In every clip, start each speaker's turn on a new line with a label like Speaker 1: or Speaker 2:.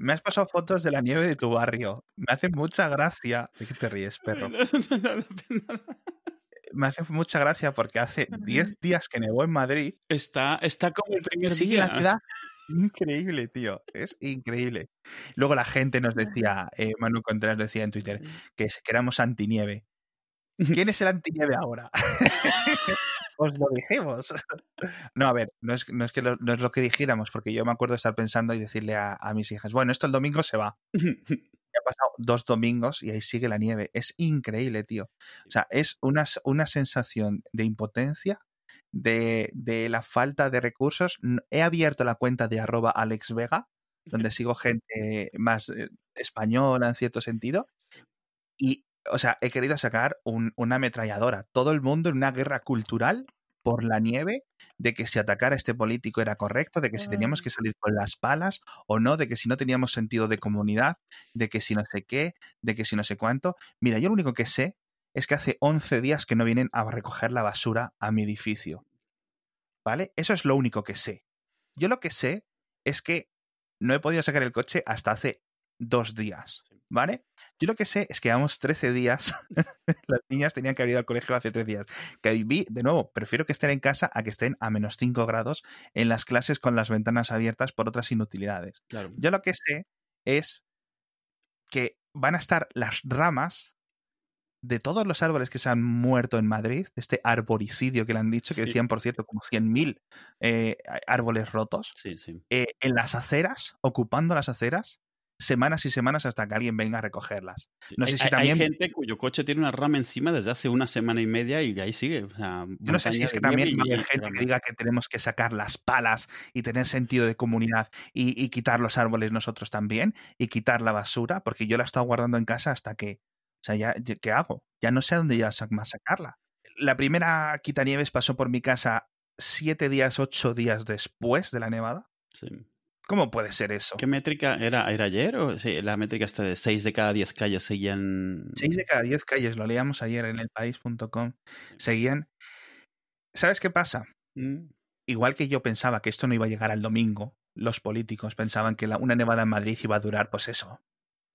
Speaker 1: me has pasado fotos de la nieve de tu barrio. Me hace mucha gracia. ¿De qué te ríes, perro? me hace mucha gracia porque hace 10 días que nevó en Madrid.
Speaker 2: Está, está como el primer
Speaker 1: Sigue
Speaker 2: día.
Speaker 1: la ciudad increíble, tío. Es increíble. Luego la gente nos decía, eh, Manu Contreras decía en Twitter, que, que éramos antinieve. ¿Quién es el antinieve ahora? Os lo dijimos. No, a ver, no es, no es que lo, no es lo que dijéramos, porque yo me acuerdo de estar pensando y decirle a, a mis hijas, bueno, esto el domingo se va. Ya ha pasado dos domingos y ahí sigue la nieve. Es increíble, tío. O sea, es una, una sensación de impotencia, de, de la falta de recursos. He abierto la cuenta de arroba Alex Vega, donde sigo gente más eh, española en cierto sentido. Y, o sea, he querido sacar un- una ametralladora. Todo el mundo en una guerra cultural por la nieve, de que si atacar a este político era correcto, de que si teníamos que salir con las palas o no, de que si no teníamos sentido de comunidad, de que si no sé qué, de que si no sé cuánto. Mira, yo lo único que sé es que hace 11 días que no vienen a recoger la basura a mi edificio. ¿Vale? Eso es lo único que sé. Yo lo que sé es que no he podido sacar el coche hasta hace dos días. ¿Vale? Yo lo que sé es que llevamos 13 días. Las niñas tenían que haber ido al colegio hace 13 días. Que viví, de nuevo, prefiero que estén en casa a que estén a menos 5 grados en las clases con las ventanas abiertas por otras inutilidades.
Speaker 2: Claro.
Speaker 1: Yo lo que sé es que van a estar las ramas de todos los árboles que se han muerto en Madrid, de este arboricidio que le han dicho, que
Speaker 2: Sí.
Speaker 1: decían, por cierto, como 100.000 eh, árboles rotos,
Speaker 2: Sí, sí.
Speaker 1: eh, en las aceras, ocupando las aceras, semanas y semanas hasta que alguien venga a recogerlas. No sé
Speaker 2: hay,
Speaker 1: si
Speaker 2: hay-
Speaker 1: también-
Speaker 2: hay gente cuyo coche tiene una rama encima desde hace una semana y media y ahí sigue. O sea,
Speaker 1: Yo no sé si es que también
Speaker 2: nieve
Speaker 1: va a
Speaker 2: y-
Speaker 1: haber
Speaker 2: y
Speaker 1: gente que diga que tenemos que sacar las palas y tener sentido de comunidad y, y quitar los árboles nosotros también y quitar la basura, porque yo la he estado guardando en casa hasta que, o sea, ya, ¿qué hago? Ya no sé a dónde ya más sacarla. La primera quitanieves pasó por mi casa siete días, ocho días después de la nevada.
Speaker 2: Sí.
Speaker 1: ¿Cómo puede ser eso?
Speaker 2: ¿Qué métrica era? ¿Era ayer? O, sí, la métrica está de 6 de cada 10 calles seguían.
Speaker 1: Seis de cada diez calles, lo leíamos ayer en elpaís.com, seguían. ¿Sabes qué pasa?
Speaker 2: Mm,
Speaker 1: igual que yo pensaba que esto no iba a llegar al domingo, los políticos pensaban que la- una nevada en Madrid iba a durar, pues eso,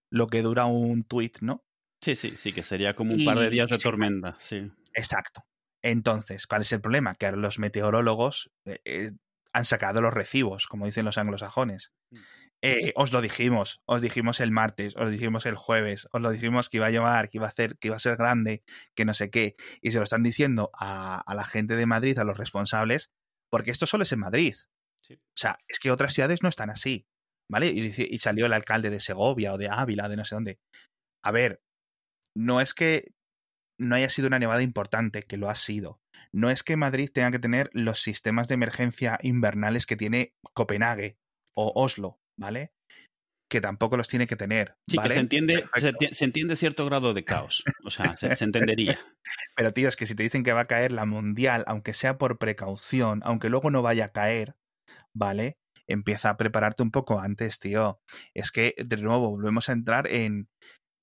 Speaker 1: lo que dura un tuit, ¿no?
Speaker 2: Sí, sí, sí, que sería como un par de días de
Speaker 1: sí.
Speaker 2: tormenta. Sí.
Speaker 1: Exacto. Entonces, ¿cuál es el problema? Que ahora los meteorólogos eh, eh, han sacado los recibos, como dicen los anglosajones.
Speaker 2: Mm.
Speaker 1: Eh, os lo dijimos, os dijimos el martes, os dijimos el jueves, os lo dijimos que iba a llevar, que iba a hacer, que iba a ser grande, que no sé qué, y se lo están diciendo a, a la gente de Madrid, a los responsables, porque esto solo es en Madrid.
Speaker 2: Sí.
Speaker 1: O sea, es que otras ciudades no están así, ¿vale? Y, y salió el alcalde de Segovia o de Ávila, de no sé dónde. A ver, no es que no haya sido una nevada importante, que lo ha sido. No es que Madrid tenga que tener los sistemas de emergencia invernales que tiene Copenhague o Oslo, ¿vale? Que tampoco los tiene que tener.
Speaker 2: Sí,
Speaker 1: ¿vale?
Speaker 2: que se entiende, se,
Speaker 1: Perfecto.
Speaker 2: enti- se entiende cierto grado de caos. O sea, se, se entendería.
Speaker 1: Pero tío, es que si te dicen que va a caer la mundial, aunque sea por precaución, aunque luego no vaya a caer, ¿vale? Empieza a prepararte un poco antes, tío. Es que, de nuevo, volvemos a entrar en...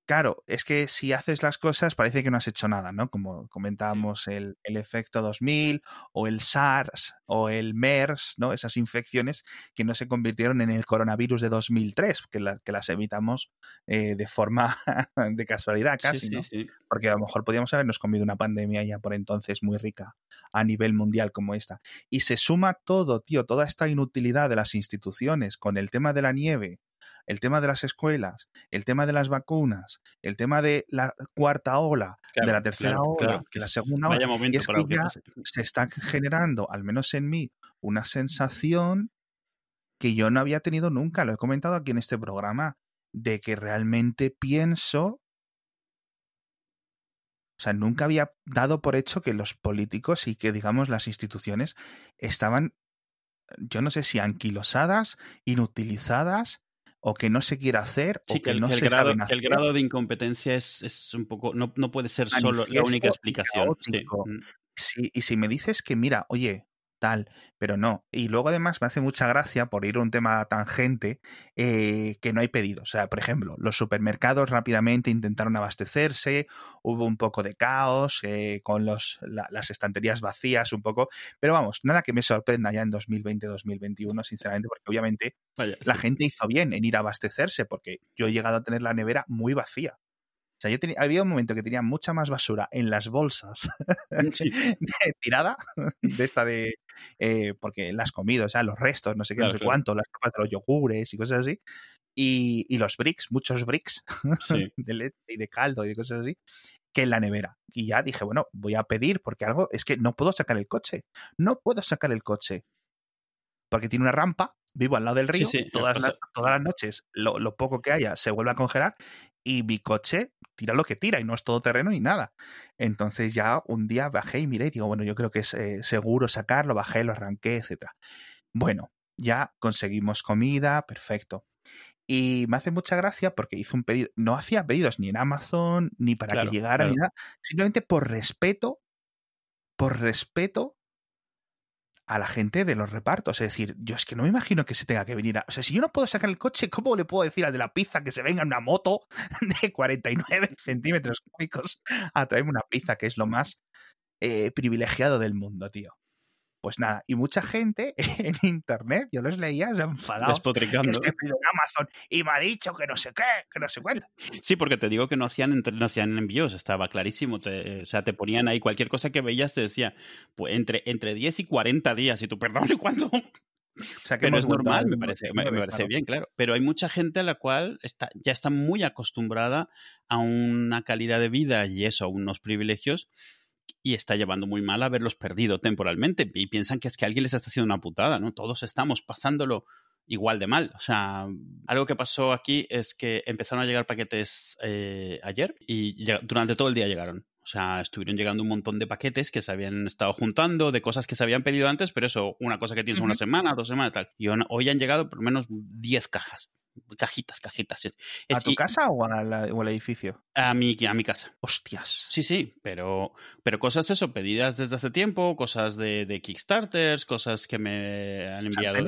Speaker 1: Claro, es que si haces las cosas parece que no has hecho nada, ¿no? Como comentábamos el, el efecto 2000 o el SARS o el MERS, ¿no? Esas infecciones que no se convirtieron en el coronavirus de 2003, que, la- que las evitamos eh, de forma de casualidad casi,
Speaker 2: sí,
Speaker 1: ¿no?
Speaker 2: sí.
Speaker 1: porque a lo mejor podíamos habernos comido una pandemia ya por entonces muy rica a nivel mundial como esta. Y se suma todo, tío, toda esta inutilidad de las instituciones con el tema de la nieve, el tema de las escuelas, el tema de las vacunas, el tema de la cuarta ola,
Speaker 2: Claro,
Speaker 1: de la tercera
Speaker 2: claro,
Speaker 1: ola,
Speaker 2: claro,
Speaker 1: de la segunda ola. Y es que
Speaker 2: que
Speaker 1: ya se está generando, al menos en mí, una sensación que yo no había tenido nunca, lo he comentado aquí en este programa, de que realmente pienso o sea, nunca había dado por hecho que los políticos y que, digamos, las instituciones estaban, yo no sé si anquilosadas, inutilizadas, o que no se quiere hacer,
Speaker 2: Sí,
Speaker 1: o
Speaker 2: que el,
Speaker 1: no
Speaker 2: el
Speaker 1: se
Speaker 2: grado,
Speaker 1: saben
Speaker 2: que el
Speaker 1: hacer.
Speaker 2: grado de incompetencia es, es un poco. No, no puede ser solo la única explicación. Sí. Mm.
Speaker 1: Sí, y si me dices que, mira, oye, tal, pero no. Y luego además me hace mucha gracia, por ir a un tema tangente, eh, que no hay pedidos. O sea, por ejemplo, los supermercados rápidamente intentaron abastecerse, hubo un poco de caos eh, con los, las estanterías vacías un poco, pero vamos, nada que me sorprenda ya en 2020-2021, sinceramente, porque obviamente la gente hizo bien en ir a abastecerse, porque yo he llegado a tener la nevera muy vacía. O sea, yo tenía, había un momento que tenía mucha más basura en las bolsas tirada de esta de. Eh, porque las comidas, o sea, los restos, no sé qué, no sé cuánto, las tapas de los yogures y cosas así. Y, y los bricks, muchos bricks de leche y de caldo y de cosas así, que en la nevera. Y ya dije, bueno, voy a pedir porque algo es que no puedo sacar el coche. No puedo sacar el coche. Porque tiene una rampa vivo al lado del río, todas, las, todas, las, noches lo, lo, poco que haya se vuelve a congelar y mi coche tira lo que tira y no es todo terreno ni nada. Entonces ya un día bajé y miré y digo, bueno, yo creo que es eh, seguro sacarlo, bajé, lo arranqué, etc. Bueno, ya conseguimos comida, perfecto. Y me hace mucha gracia porque hice un pedido, no hacía pedidos ni en Amazon, ni para que llegara, ni nada, simplemente por respeto, por respeto a la gente de los repartos. Es decir, yo es que no me imagino que se tenga que venir a... O sea, si yo no puedo sacar el coche, ¿cómo le puedo decir al de la pizza que se venga en una moto de 49 centímetros cúbicos a traerme una pizza, que es lo más eh, privilegiado del mundo, tío? Pues nada, y mucha gente en internet, yo los leía, se.
Speaker 2: Despotricando.
Speaker 1: Es que en Amazon y me ha dicho que no sé qué, que no sé cuánto.
Speaker 2: Sí, porque te digo que no hacían, no hacían envíos, estaba clarísimo. o sea, te ponían ahí cualquier cosa que veías, te decía, pues entre, entre 10 y 40 días, y tú, perdón, ¿cuánto? O sea, que no es normal, me parece, me, parece bien, claro. Pero hay mucha gente a la cual está, ya está muy acostumbrada a una calidad de vida y eso, a unos privilegios y está llevando muy mal haberlos perdido temporalmente y piensan que es que alguien les está haciendo una putada, ¿no? Todos estamos pasándolo igual de mal. O sea, algo que pasó aquí es que empezaron a llegar paquetes eh, ayer y durante todo el día llegaron. O sea, estuvieron llegando un montón de paquetes que se habían estado juntando, de cosas que se habían pedido antes, pero eso, una cosa que tienes una semana, dos semanas, tal. Y hoy han llegado por lo menos 10 cajas cajitas, cajitas.
Speaker 1: ¿A tu casa o, al edificio?
Speaker 2: A mi, a mi casa.
Speaker 1: Hostias.
Speaker 2: Sí, sí, pero, pero cosas eso, pedidas desde hace tiempo, cosas de, de Kickstarters, cosas que me han enviado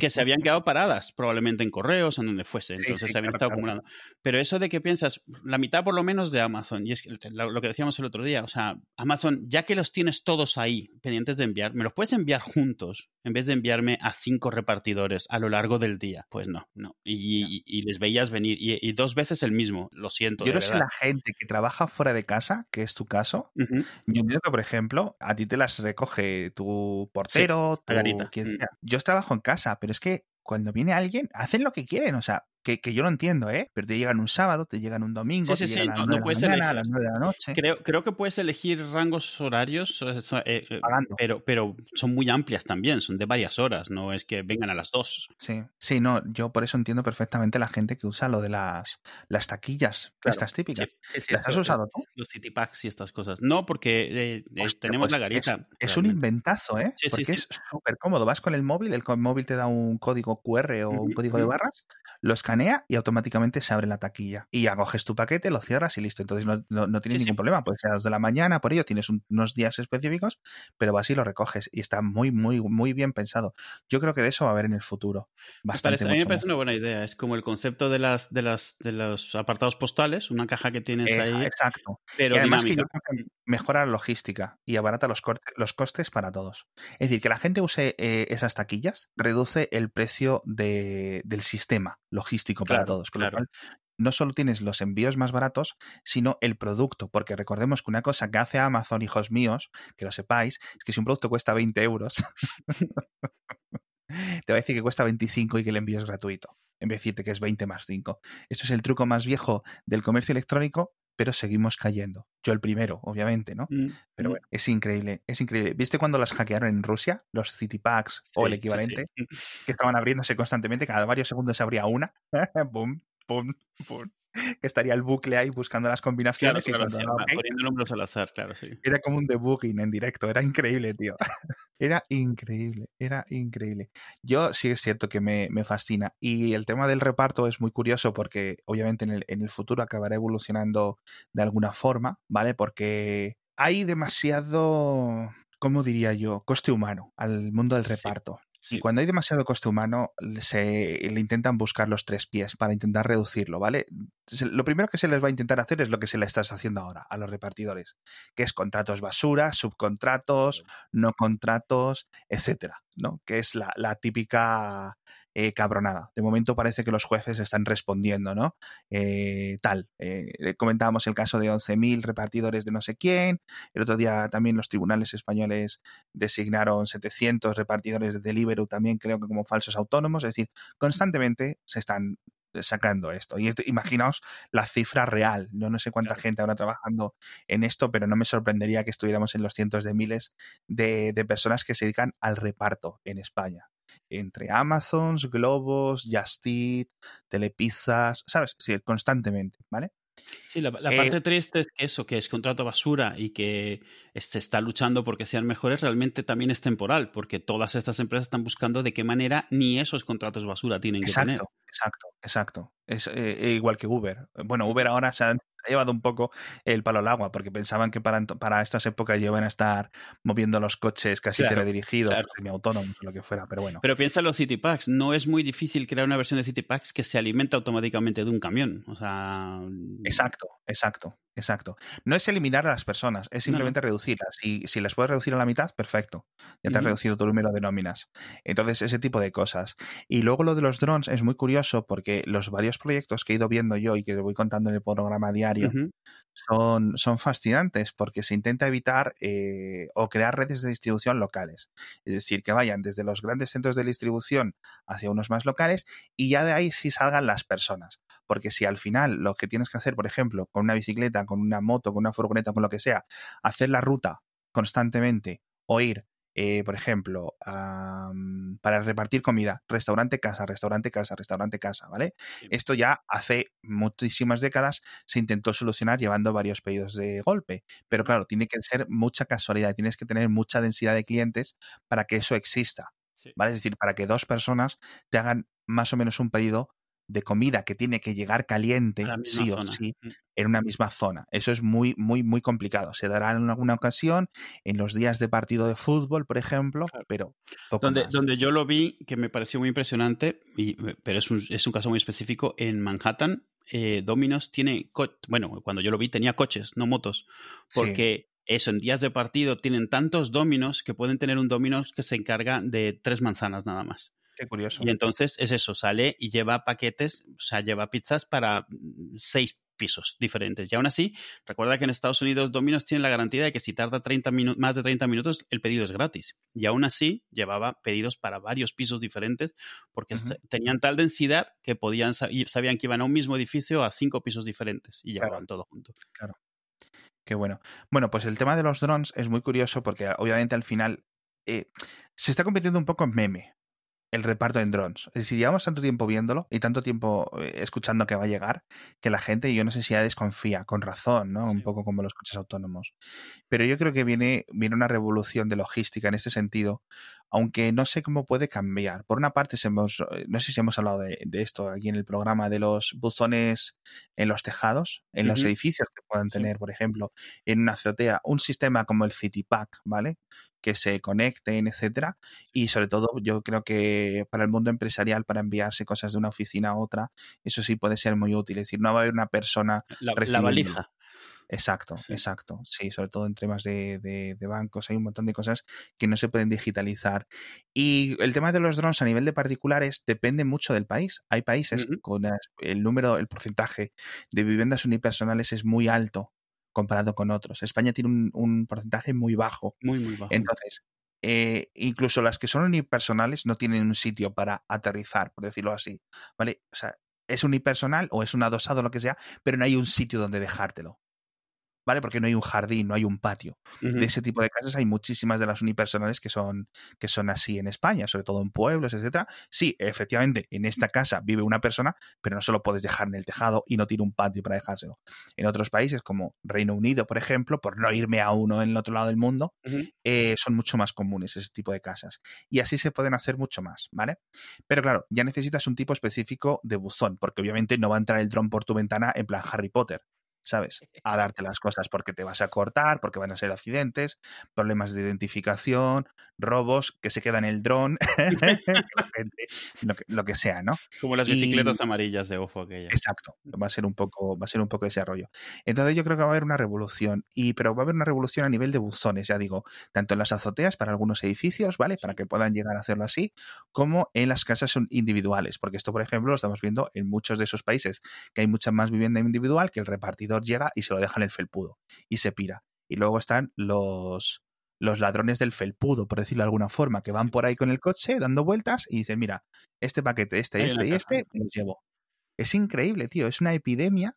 Speaker 2: que se habían quedado paradas, probablemente en correos, en donde fuese, entonces se habían estado acumulando. Pero eso de que piensas, la mitad por lo menos de Amazon, y es lo que decíamos el otro día, o sea, Amazon, ya que los tienes todos ahí, pendientes de enviar, ¿me los puedes enviar juntos en vez de enviarme a cinco repartidores a lo largo del día? Pues no, no. Y, les veías venir, y, dos veces el mismo, lo siento.
Speaker 1: Yo no sé la gente que trabaja fuera de casa, que es tu caso, yo entiendo que, por ejemplo, a ti te las recoge tu portero, tu, quien mm. sea. Yo trabajo en casa, pero es que cuando viene alguien, hacen lo que quieren, o sea, que, que, yo lo entiendo, ¿eh? Pero te llegan un sábado, te llegan un domingo, te llegan a, las no, de la a las 9 de la noche.
Speaker 2: Creo, creo que puedes elegir rangos horarios, eh, eh, pero, pero son muy amplias también, son de varias horas, no es que vengan a las 2.
Speaker 1: Sí, sí, no, yo por eso entiendo perfectamente la gente que usa lo de las, las taquillas, estas típicas. Sí, sí, ¿Las has usado tú?
Speaker 2: Los city packs y estas cosas. No, porque eh, tenemos pues la garita.
Speaker 1: Es, un inventazo, ¿eh? porque es súper cómodo. Vas con el móvil, el móvil te da un código QR o un código de barras, lo escanea y automáticamente se abre la taquilla. Y ya coges tu paquete, lo cierras y listo. Entonces no, no, tienes ningún problema. Puede ser a las de la mañana, por ello tienes unos días específicos, pero vas y lo recoges. Y está muy, muy, muy bien pensado. Yo creo que de eso va a haber en el futuro. Bastante
Speaker 2: a mí me parece una buena idea. Es como el concepto de las, de las, de los apartados postales, una caja que tienes ahí.
Speaker 1: Exacto. Pero además que mejora la logística y abarata los, los costes para todos. Es decir, que la gente use eh, esas taquillas reduce el precio de, del sistema logístico para todos. Con lo cual, no solo tienes los envíos más baratos, sino el producto. Porque recordemos que una cosa que hace Amazon, hijos míos, que lo sepáis, es que si un producto cuesta 20 euros, te va a decir que cuesta 25 y que el envío es gratuito, en vez de decirte que es 20 más 5. Esto es el truco más viejo del comercio electrónico, pero seguimos cayendo. Yo el primero, obviamente, ¿no? Mm, pero mm. bueno, es increíble, es increíble. ¿Viste cuando las hackearon en Rusia, los City Packs o el equivalente, que estaban abriéndose constantemente, cada varios segundos se abría una? ¡Pum! ¡Pum! ¡Pum! que estaría el bucle ahí buscando las combinaciones y
Speaker 2: poniendo números al azar, claro, sí.
Speaker 1: Era como un debugging en directo, era increíble, tío. era increíble, era increíble. Yo sí es cierto que me, me, fascina. Y el tema del reparto es muy curioso porque obviamente en el, en el futuro acabará evolucionando de alguna forma, ¿vale? Porque hay demasiado ¿cómo diría yo? Coste humano al mundo del reparto. Y cuando hay demasiado coste humano, se le intentan buscar los tres pies para intentar reducirlo, ¿vale? Lo primero que se les va a intentar hacer es lo que se le estás haciendo ahora a los repartidores, que es contratos basura, subcontratos, no contratos, etcétera, ¿no? Que es la, la típica eh, cabronada. De momento parece que los jueces están respondiendo, ¿no? Eh, tal. Eh, comentábamos el caso de 11.000 repartidores de no sé quién. El otro día también los tribunales españoles designaron 700 repartidores de Deliveroo también, creo que como falsos autónomos. Es decir, constantemente se están sacando esto. Y imaginaos la cifra real. Yo no sé cuánta gente ahora trabajando en esto, pero no me sorprendería que estuviéramos en los cientos de miles de, de personas que se dedican al reparto en España entre Amazons, Globos, Just Eat, Telepizzas, ¿sabes? Sí, constantemente, ¿vale?
Speaker 2: Sí, la, eh parte triste es que eso, que es contrato basura y que se está luchando porque sean mejores, realmente también es temporal, porque todas estas empresas están buscando de qué manera ni esos contratos basura tienen que tener.
Speaker 1: Exacto, exacto, exacto. Es eh, igual que Uber. Bueno, Uber ahora se han ha llevado un poco el palo al agua, porque pensaban que para, para estas épocas iban a estar moviendo los coches casi teledirigidos, semiautónomos, lo que fuera, pero bueno.
Speaker 2: Pero piensa en los Packs, no es muy difícil crear una versión de Packs que se alimenta automáticamente de un camión, o sea...
Speaker 1: Exacto, exacto. Exacto. No es eliminar a las personas, es simplemente reducirlas. Y si las puedes reducir a la mitad, perfecto. Ya te has reducido tu número de nóminas. Entonces, ese tipo de cosas. Y luego lo de los drones es muy curioso porque los varios proyectos que he ido viendo yo y que voy contando en el programa diario son, son fascinantes porque se intenta evitar eh, o crear redes de distribución locales. Es decir, que vayan desde los grandes centros de distribución hacia unos más locales y ya de ahí sí salgan las personas. Porque si al final lo que tienes que hacer, por ejemplo, con una bicicleta, con una moto, con una furgoneta, con lo que sea, hacer la ruta constantemente o ir, eh, por ejemplo, para repartir comida, restaurante casa, restaurante casa, restaurante casa, ¿vale? Esto ya hace muchísimas décadas se intentó solucionar llevando varios pedidos de golpe, pero claro, tiene que ser mucha casualidad, tienes que tener mucha densidad de clientes para que eso exista, ¿vale? Es decir, para que dos personas te hagan más o menos un pedido de comida que tiene que llegar caliente, sí o sí, mm. en una misma zona. Eso es muy, muy, muy complicado. Se dará en alguna ocasión, en los días de partido de fútbol, por ejemplo, pero
Speaker 2: donde, donde yo lo vi, que me pareció muy impresionante, y, pero es un, es un caso muy específico, en Manhattan, eh, Dominos tiene, bueno, cuando yo lo vi tenía coches, no motos, porque... Eso, en días de partido tienen tantos dominos que pueden tener un dominos que se encarga de tres manzanas nada más.
Speaker 1: Qué curioso.
Speaker 2: Y entonces es eso, sale y lleva paquetes, o sea, lleva pizzas para mm, seis pisos diferentes. Y aún así, recuerda que en Estados Unidos Domino's tiene la garantía de que si tarda 30 más de 30 minutos, el pedido es gratis. Y aún así, llevaba pedidos para varios pisos diferentes porque tenían tal densidad que podían sabían que iban a un mismo edificio a cinco pisos diferentes y llevaban todo junto.
Speaker 1: Claro. Qué bueno. Bueno, pues el tema de los drones es muy curioso porque obviamente al final eh, se está convirtiendo un poco en meme el reparto en drones. Es decir, llevamos tanto tiempo viéndolo y tanto tiempo eh, escuchando que va a llegar que la gente, yo no sé si ya desconfía, con razón, ¿no? Un poco como los coches autónomos. Pero yo creo que viene, viene una revolución de logística en este sentido, aunque no sé cómo puede cambiar. Por una parte, hemos, eh, no sé si hemos hablado de, esto aquí en el programa, de los buzones en los tejados, en los edificios que puedan tener, por ejemplo, en una azotea, un sistema como el CityPack, ¿vale? Que se conecten, etcétera. Y sobre todo, yo creo que para el mundo empresarial, para enviarse cosas de una oficina a otra, eso sí puede ser muy útil. Es decir, no va a haber una persona.
Speaker 2: La, la valija.
Speaker 1: Exacto, exacto. Sí, sobre todo en temas de, de, bancos hay un montón de cosas que no se pueden digitalizar. Y el tema de los drones a nivel de particulares depende mucho del país. Hay países con el número, el porcentaje de viviendas unipersonales es muy alto comparado con otros. España tiene un, porcentaje muy bajo.
Speaker 2: Muy, muy bajo.
Speaker 1: Entonces, eh, incluso las que son unipersonales no tienen un sitio para aterrizar, por decirlo así. ¿Vale? O sea, es unipersonal o es un adosado, lo que sea, pero no hay un sitio donde dejártelo. ¿Vale? Porque no hay un jardín, no hay un patio. De ese tipo de casas hay muchísimas de las unipersonales que son, que son así en España, sobre todo en pueblos, etcétera. Sí, efectivamente, en esta casa vive una persona, pero no solo puedes dejar en el tejado y no tiene un patio para dejárselo. En otros países, como Reino Unido, por ejemplo, por no irme a uno en el otro lado del mundo, eh, son mucho más comunes ese tipo de casas. Y así se pueden hacer mucho más, ¿vale? Pero claro, ya necesitas un tipo específico de buzón, porque obviamente no va a entrar el dron por tu ventana en plan Harry Potter. ¿Sabes? A darte las cosas porque te vas a cortar, porque van a ser accidentes, problemas de identificación, robos, que se queda en el dron, lo, que, sea, ¿no?
Speaker 2: Como las bicicletas amarillas de OFO aquella.
Speaker 1: Exacto, va a ser un poco, va a ser un poco ese rollo. Entonces yo creo que va a haber una revolución, y pero va a haber una revolución a nivel de buzones, ya digo, tanto en las azoteas para algunos edificios, ¿vale? Para que puedan llegar a hacerlo así, como en las casas individuales, porque esto, por ejemplo, lo estamos viendo en muchos de esos países, que hay mucha más vivienda individual que el llega y se lo deja en el felpudo y se pira. Y luego están los, los ladrones del felpudo, por decirlo de alguna forma, que van por ahí con el coche dando vueltas y dicen, mira, este paquete, este, este y este, me los llevo. Es increíble, tío, es una epidemia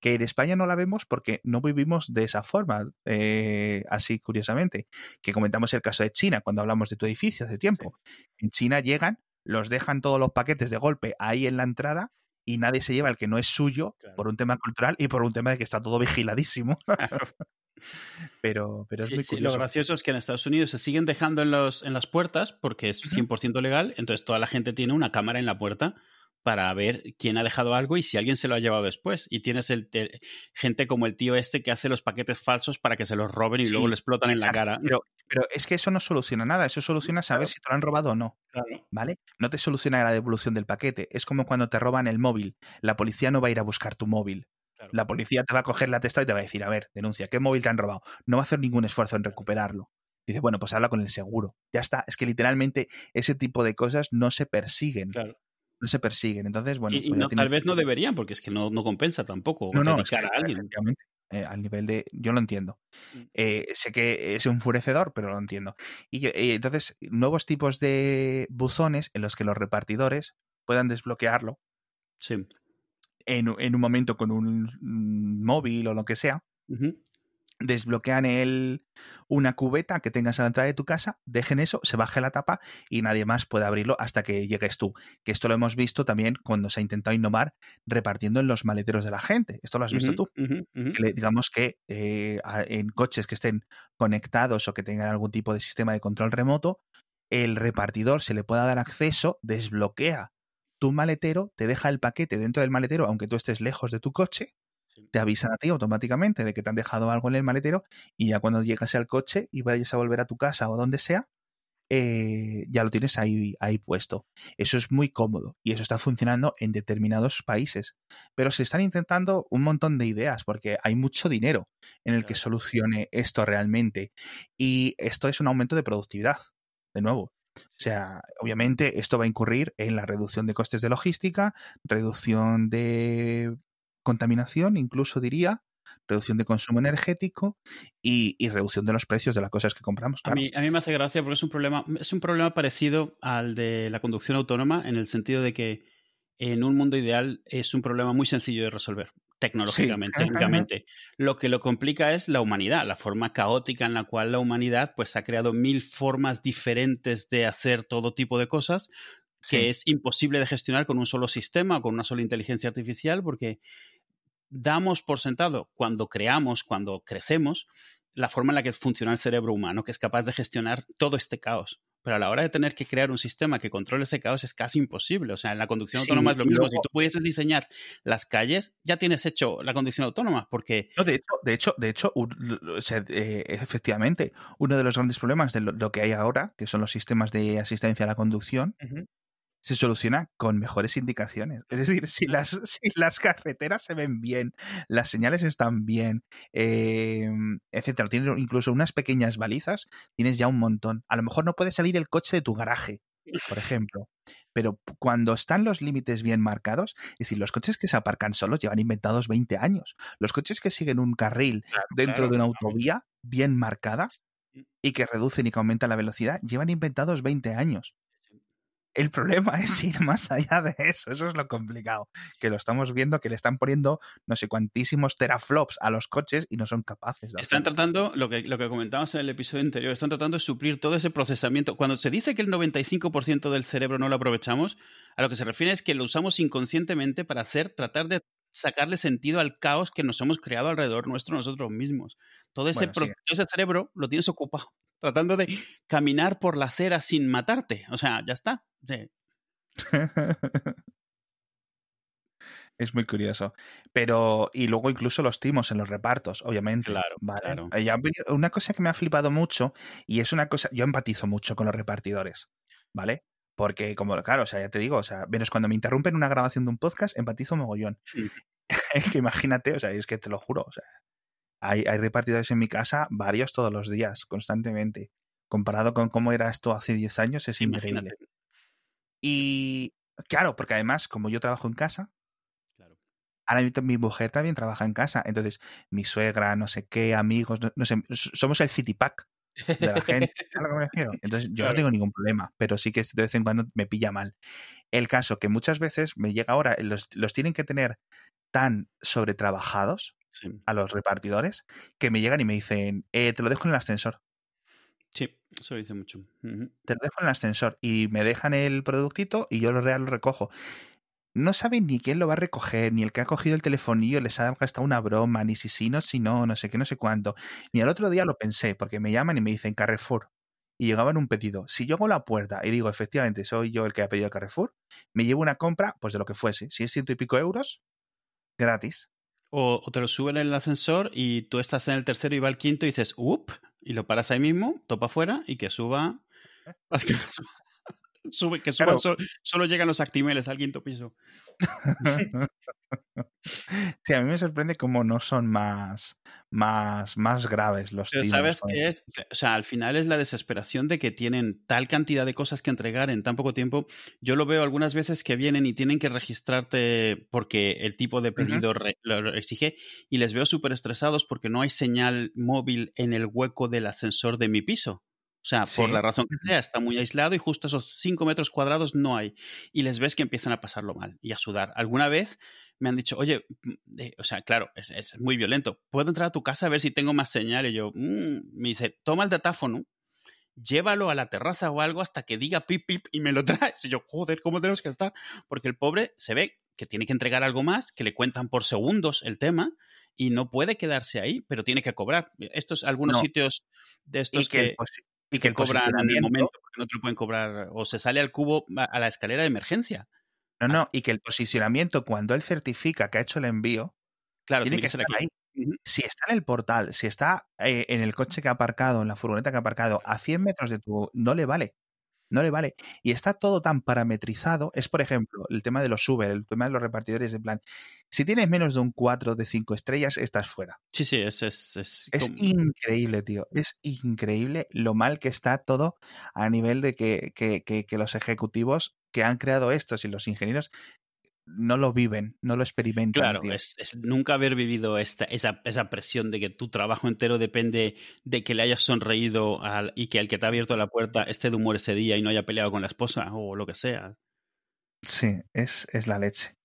Speaker 1: que en España no la vemos porque no vivimos de esa forma, eh, así curiosamente, que comentamos el caso de China cuando hablamos de tu edificio hace tiempo. En China llegan, los dejan todos los paquetes de golpe ahí en la entrada y nadie se lleva el que no es suyo por un tema cultural y por un tema de que está todo vigiladísimo. pero, pero es muy curioso.
Speaker 2: lo gracioso es que en Estados Unidos se siguen dejando en, los, en las puertas porque es 100% legal, entonces toda la gente tiene una cámara en la puerta para ver quién ha dejado algo y si alguien se lo ha llevado después. Y tienes el gente como el tío este que hace los paquetes falsos para que se los roben y luego le explotan en la cara.
Speaker 1: Pero, pero, es que eso no soluciona nada, eso soluciona saber si te lo han robado o no. ¿Vale? No te soluciona la devolución del paquete. Es como cuando te roban el móvil. La policía no va a ir a buscar tu móvil. La policía te va a coger la testa y te va a decir, a ver, denuncia, ¿qué móvil te han robado? No va a hacer ningún esfuerzo en recuperarlo. Dice, bueno, pues habla con el seguro. Ya está. Es que literalmente ese tipo de cosas no se persiguen. Claro no se persiguen. Entonces, bueno.
Speaker 2: Pues tal vez no deberían, porque es que no, no compensa tampoco. No, no, es a alguien.
Speaker 1: Eh, al nivel de. Yo lo entiendo. Mm. Eh, sé que es enfurecedor, pero lo entiendo. Y eh, entonces, nuevos tipos de buzones en los que los repartidores puedan desbloquearlo.
Speaker 2: Sí.
Speaker 1: En, en un momento con un móvil o lo que sea desbloquean el, una cubeta que tengas a la entrada de tu casa, dejen eso, se baje la tapa y nadie más puede abrirlo hasta que llegues tú. Que esto lo hemos visto también cuando se ha intentado innovar repartiendo en los maleteros de la gente. Esto lo has visto tú. digamos que eh, en coches que estén conectados o que tengan algún tipo de sistema de control remoto, el repartidor se le pueda dar acceso, desbloquea tu maletero, te deja el paquete dentro del maletero, aunque tú estés lejos de tu coche, te avisan a ti automáticamente de que te han dejado algo en el maletero y ya cuando llegas al coche y vayas a volver a tu casa o donde sea, eh, ya lo tienes ahí, ahí puesto. Eso es muy cómodo y eso está funcionando en determinados países. Pero se están intentando un montón de ideas porque hay mucho dinero en el que solucione esto realmente. Y esto es un aumento de productividad, de nuevo. O sea, obviamente esto va a incurrir en la reducción de costes de logística, reducción de contaminación, incluso diría, reducción de consumo energético y, reducción de los precios de las cosas que compramos.
Speaker 2: A, mí, a mí me hace gracia porque es un problema, es un problema parecido al de la conducción autónoma, en el sentido de que en un mundo ideal es un problema muy sencillo de resolver tecnológicamente, técnicamente. Lo que lo complica es la humanidad, la forma caótica en la cual la humanidad pues ha creado mil formas diferentes de hacer todo tipo de cosas que es imposible de gestionar con un solo sistema o con una sola inteligencia artificial porque damos por sentado cuando creamos, cuando crecemos, la forma en la que funciona el cerebro humano, que es capaz de gestionar todo este caos. Pero a la hora de tener que crear un sistema que controle ese caos es casi imposible. O sea, en la conducción autónoma es lo mismo. Si tú pudieses diseñar las calles, ya tienes hecho la conducción autónoma, porque...
Speaker 1: No, de hecho, de hecho, de hecho eh, efectivamente, uno de los grandes problemas de lo, que hay ahora, que son los sistemas de asistencia a la conducción, se soluciona con mejores indicaciones. Es decir, si las, si las carreteras se ven bien, las señales están bien, eh, etcétera, tienes incluso unas pequeñas balizas, tienes ya un montón. A lo mejor no puede salir el coche de tu garaje, por ejemplo. Pero cuando están los límites bien marcados, es decir, los coches que se aparcan solos llevan inventados 20 años. Los coches que siguen un carril dentro de una autovía bien marcada mm. y que reducen y que aumentan la velocidad, llevan inventados 20 años. El problema es ir más allá de eso, eso es lo complicado, que lo estamos viendo que le están poniendo no sé cuantísimos teraflops a los coches y no son capaces
Speaker 2: de Están tratando, lo que, lo que comentábamos en el episodio anterior, están tratando de suplir todo ese procesamiento. Cuando se dice que el 95% del cerebro no lo aprovechamos, a lo que se refiere es que lo usamos inconscientemente para hacer, tratar de sacarle sentido al caos que nos hemos creado alrededor nuestro nosotros mismos. Todo ese, ese cerebro lo tienes ocupado tratando de caminar por la acera sin matarte. O sea, ya está.
Speaker 1: Es muy curioso. Pero, y luego incluso los timos en los repartos, obviamente.
Speaker 2: Claro, claro.
Speaker 1: Una cosa que me ha flipado mucho, y es una cosa, yo empatizo mucho con los repartidores, ¿vale? Porque, como, claro, o sea, ya te digo, o sea, menos cuando me interrumpen una grabación de un podcast, empatizo mogollón. es que imagínate, o sea, es que te lo juro, o sea, hay, hay repartidores en mi casa, varios todos los días, constantemente. Comparado con cómo era esto hace 10 años, es increíble. Y claro, porque además, como yo trabajo en casa, ahora mi mujer también trabaja en casa. Entonces, mi suegra, no sé qué, amigos, no, sé, somos el city pack de la gente. Entonces, yo no tengo ningún problema, pero sí que de vez en cuando me pilla mal. El caso que muchas veces me llega ahora, los, los tienen que tener tan sobretrabajados a los repartidores que me llegan y me dicen, eh, te lo dejo en el ascensor.
Speaker 2: Sí, eso lo dice mucho.
Speaker 1: Te lo dejo en el ascensor y me dejan el productito y yo lo real lo recojo no saben ni quién lo va a recoger, ni el que ha cogido el telefonillo les ha gastado una broma, ni si sí, no, si no, no sé qué, no sé cuánto. Ni al otro día lo pensé, porque me llaman y me dicen Carrefour. Y llegaban un pedido. Si yo hago la puerta y digo, efectivamente, soy yo el que ha pedido el Carrefour, me llevo una compra, pues de lo que fuese. Si es ciento y pico euros, gratis.
Speaker 2: O, te lo suben en el ascensor y tú estás en el tercero y va al quinto y dices, up, y lo paras ahí mismo, topa afuera y que suba. Sube, que suban, solo, llegan los actimeles al quinto piso.
Speaker 1: sí, a mí me sorprende cómo no son más, más, más graves los
Speaker 2: Pero ¿Sabes qué es? O sea, al final es la desesperación de que tienen tal cantidad de cosas que entregar en tan poco tiempo. Yo lo veo algunas veces que vienen y tienen que registrarte porque el tipo de pedido lo exige y les veo súper estresados porque no hay señal móvil en el hueco del ascensor de mi piso. O sea, por la razón que sea, está muy aislado y justo esos 5 metros cuadrados no hay. Y les ves que empiezan a pasarlo mal y a sudar. Alguna vez me han dicho, oye, mm, eh, o sea, claro, es, muy violento. ¿Puedo entrar a tu casa a ver si tengo más señal? Y yo, mm", me dice, toma el datáfono, llévalo a la terraza o algo hasta que diga pip pip y me lo traes. Y yo, joder, ¿cómo tenemos que estar? Porque el pobre se ve que tiene que entregar algo más, que le cuentan por segundos el tema y no puede quedarse ahí, pero tiene que cobrar. Estos, algunos sitios de estos que y que, cobran en el momento, porque no te lo pueden cobrar, o se sale al cubo a la escalera de emergencia.
Speaker 1: No, no, y que el posicionamiento, cuando él certifica que ha hecho el envío, claro, tiene, que, estar ahí. Si está en el portal, si está eh, en el coche que ha aparcado, en la furgoneta que ha aparcado, a 100 metros de tu. no le vale no le vale. Y está todo tan parametrizado. Es, por ejemplo, el tema de los Uber, el tema de los repartidores, en plan, si tienes menos de un 4 de 5 estrellas, estás fuera.
Speaker 2: Sí, sí, es... Es,
Speaker 1: es, increíble, tío. Es increíble lo mal que está todo a nivel de que, que, que los ejecutivos que han creado estos y los ingenieros no lo viven, no lo experimentan.
Speaker 2: Claro, es, nunca haber vivido esta, esa, esa, presión de que tu trabajo entero depende de que le hayas sonreído al, y que el que te ha abierto la puerta esté de humor ese día y no haya peleado con la esposa o lo que sea.
Speaker 1: Sí, es, es la leche.